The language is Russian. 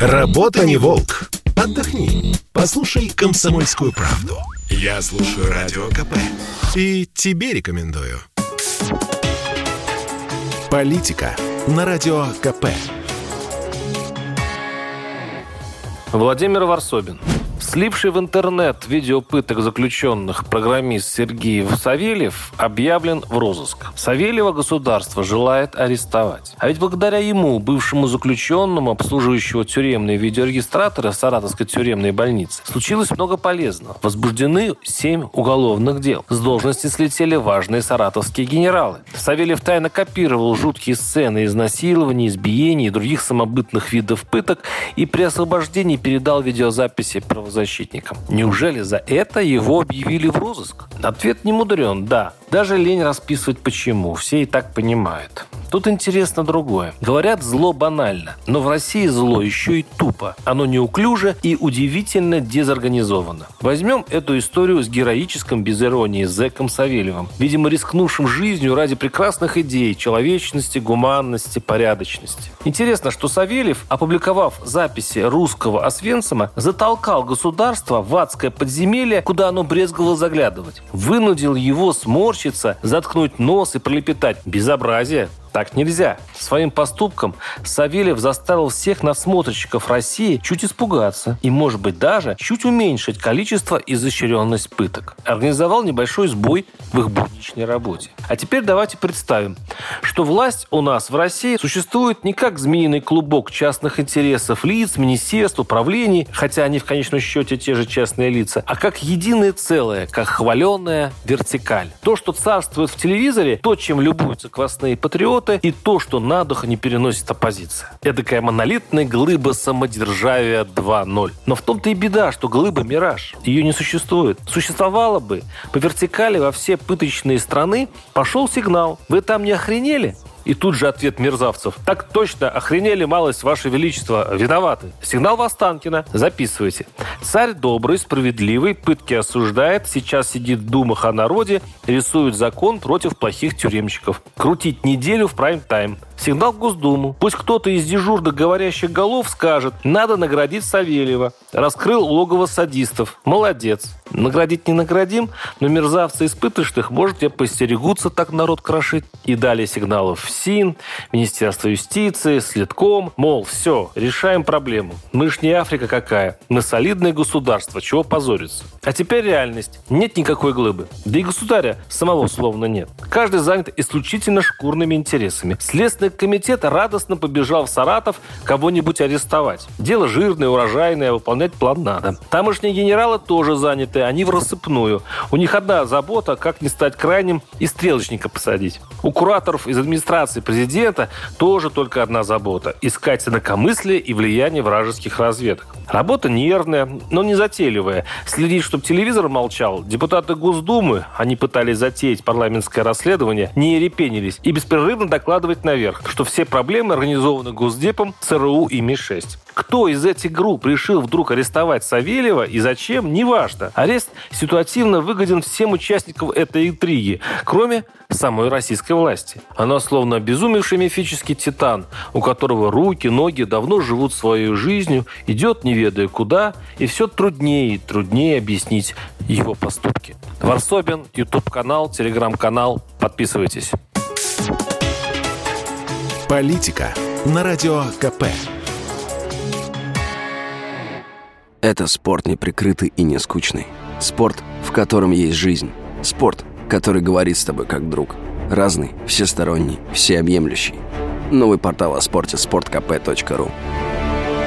Работа не волк. Отдохни. Послушай комсомольскую правду. Я слушаю радио КП. И тебе рекомендую. Политика на радио КП. Владимир Варсобин. Сливший в интернет видео пыток заключенных программист Сергей Савельев объявлен в розыск. Савельева государство желает арестовать. А ведь благодаря ему, бывшему заключенному, обслуживающего тюремные видеорегистраторы Саратовской тюремной больницы, случилось много полезного. Возбуждены семь уголовных дел. С должности слетели важные саратовские генералы. Савельев тайно копировал жуткие сцены изнасилований, избиений и других самобытных видов пыток и при освобождении передал видеозаписи правозащитникам правозащитником. Неужели за это его объявили в розыск? Ответ не мудрен, да. Даже лень расписывать почему, все и так понимают. Тут интересно другое. Говорят, зло банально, но в России зло еще и тупо. Оно неуклюже и удивительно дезорганизовано. Возьмем эту историю с героическим, без иронии, зэком Савельевым. Видимо, рискнувшим жизнью ради прекрасных идей, человечности, гуманности, порядочности. Интересно, что Савельев, опубликовав записи русского Освенцима, затолкал государство в адское подземелье, куда оно брезговало заглядывать. Вынудил его сморщиться, заткнуть нос и пролепетать «безобразие». Так нельзя. Своим поступком Савельев заставил всех надсмотрщиков России чуть испугаться и, может быть, даже чуть уменьшить количество и изощренность пыток. Организовал небольшой сбой в их будничной работе. А теперь давайте представим, что власть у нас в России существует не как змеиный клубок частных интересов лиц, министерств, управлений, хотя они в конечном счете те же частные лица, а как единое целое, как хваленная вертикаль. То, что царствует в телевизоре, то, чем любуются квасные патриоты, и то, что на дух не переносит оппозиция. Эдакая монолитная глыба самодержавия 2.0. Но в том-то и беда, что глыба – мираж. Ее не существует. Существовало бы. По вертикали во все пыточные страны пошел сигнал. Вы там не охренели? И тут же ответ мерзавцев. Так точно, охренели малость, ваше величество, виноваты. Сигнал Востанкина. Записывайте. Царь добрый, справедливый, пытки осуждает, сейчас сидит в думах о народе, рисует закон против плохих тюремщиков. Крутить неделю в прайм-тайм. Сигнал в Госдуму. Пусть кто-то из дежурных говорящих голов скажет, надо наградить Савельева. Раскрыл логово садистов. Молодец. Наградить не наградим, но мерзавцы испыточных, может, я постерегутся так народ крошить. И дали сигналов в СИН, Министерство юстиции, Следком. Мол, все, решаем проблему. Мы ж не Африка какая. Мы солидное государство, чего позориться. А теперь реальность. Нет никакой глыбы. Да и государя самого словно нет. Каждый занят исключительно шкурными интересами. Следственный комитет радостно побежал в Саратов кого-нибудь арестовать. Дело жирное, урожайное, выполнять план надо. Тамошние генералы тоже заняты, они в рассыпную. У них одна забота, как не стать крайним и стрелочника посадить. У кураторов из администрации президента тоже только одна забота – искать инакомыслие и влияние вражеских разведок. Работа нервная, но не затейливая. Следить, чтобы телевизор молчал. Депутаты Госдумы, они пытались затеять парламентское расследование, не репенились и беспрерывно докладывать наверх, что все проблемы организованы Госдепом, ЦРУ и МИ-6. Кто из этих групп решил вдруг арестовать Савельева и зачем, неважно. Арест ситуативно выгоден всем участникам этой интриги, кроме самой российской власти. Она словно обезумевший мифический титан, у которого руки, ноги давно живут своей жизнью, идет не ведая куда, и все труднее и труднее объяснить его поступки. Варсобин, YouTube-канал, Телеграм-канал. Подписывайтесь. Политика на радио КП. Это спорт неприкрытый и не скучный. Спорт, в котором есть жизнь. Спорт, который говорит с тобой как друг. Разный, всесторонний, всеобъемлющий. Новый портал о спорте – sportkp.ru